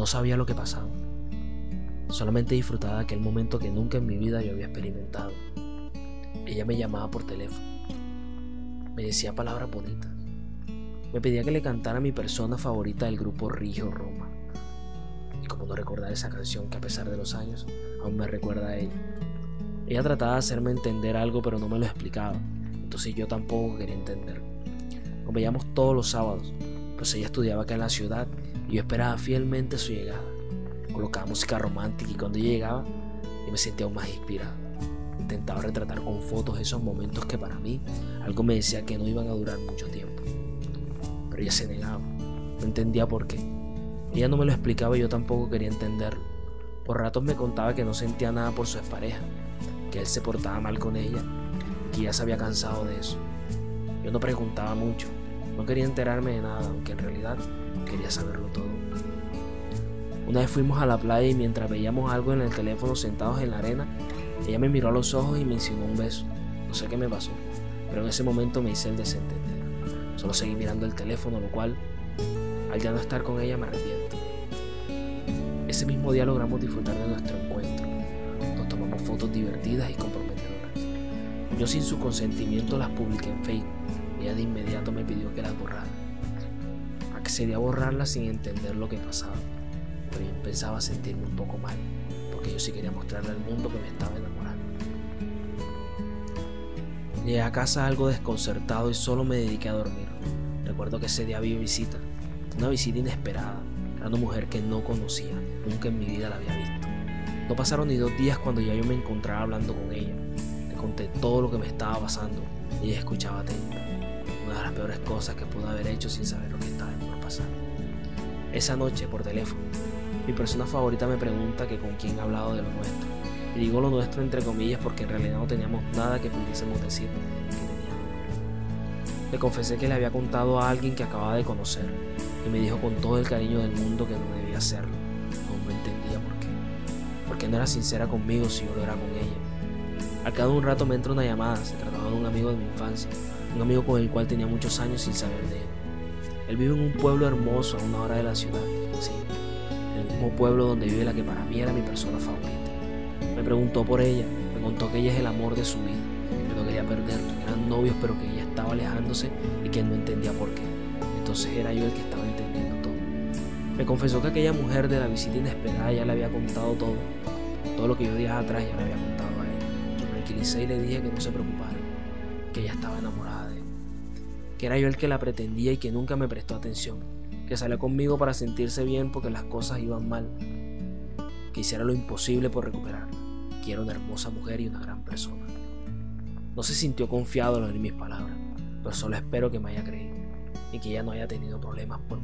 No sabía lo que pasaba. Solamente disfrutaba de aquel momento que nunca en mi vida yo había experimentado. Ella me llamaba por teléfono. Me decía palabras bonitas. Me pedía que le cantara mi persona favorita del grupo Rigio Roma. Y como no recordar esa canción que a pesar de los años aún me recuerda a ella. Ella trataba de hacerme entender algo pero no me lo explicaba. Entonces yo tampoco quería entender. Nos veíamos todos los sábados, pues ella estudiaba acá en la ciudad yo esperaba fielmente su llegada. Colocaba música romántica y cuando llegaba yo me sentía aún más inspirado. Intentaba retratar con fotos esos momentos que para mí algo me decía que no iban a durar mucho tiempo. Pero ella se negaba. No entendía por qué. Ella no me lo explicaba y yo tampoco quería entenderlo. Por ratos me contaba que no sentía nada por su expareja, que él se portaba mal con ella, que ya se había cansado de eso. Yo no preguntaba mucho, no quería enterarme de nada, aunque en realidad quería saberlo todo. Una vez fuimos a la playa y mientras veíamos algo en el teléfono sentados en la arena, ella me miró a los ojos y me insinuó un beso. No sé qué me pasó, pero en ese momento me hice el desentender. Solo seguí mirando el teléfono, lo cual, al ya no estar con ella, me arrepiento. Ese mismo día logramos disfrutar de nuestro encuentro. Nos tomamos fotos divertidas y comprometedoras. Yo sin su consentimiento las publiqué en Facebook. Ella de inmediato me pidió que las borrara. Accedí a borrarlas sin entender lo que pasaba pero yo empezaba a sentirme un poco mal, porque yo sí quería mostrarle al mundo que me estaba enamorando. Llegué a casa algo desconcertado y solo me dediqué a dormir. Recuerdo que ese día había visita, una visita inesperada. Era una mujer que no conocía, nunca en mi vida la había visto. No pasaron ni dos días cuando ya yo me encontraba hablando con ella. Le conté todo lo que me estaba pasando y ella escuchaba atenta. Una de las peores cosas que pude haber hecho sin saber lo que. Esa noche, por teléfono, mi persona favorita me pregunta que con quién he hablado de lo nuestro. Y digo lo nuestro entre comillas porque en realidad no teníamos nada que pudiésemos decir que teníamos. Le confesé que le había contado a alguien que acababa de conocer y me dijo con todo el cariño del mundo que no debía hacerlo. Aún no entendía por qué. Porque no era sincera conmigo si yo lo era con ella. Al cabo de un rato me entra una llamada, se trataba de un amigo de mi infancia, un amigo con el cual tenía muchos años sin saber de él. Él vive en un pueblo hermoso a una hora de la ciudad, sí, pueblo donde vive la que para mí era mi persona favorita. Me preguntó por ella, me contó que ella es el amor de su vida, que no quería perderlo, eran novios pero que ella estaba alejándose y que él no entendía por qué. Entonces era yo el que estaba entendiendo todo. Me confesó que aquella mujer de la visita inesperada ya le había contado todo, todo lo que yo días atrás ya le había contado a ella. Yo tranquilicé y le dije que no se preocupara, que ella estaba enamorada él, que era yo el que la pretendía y que nunca me prestó atención. Que salió conmigo para sentirse bien porque las cosas iban mal, que hiciera lo imposible por recuperarla, que era una hermosa mujer y una gran persona. No se sintió confiado al oír mis palabras, pero solo espero que me haya creído y que ella no haya tenido problemas por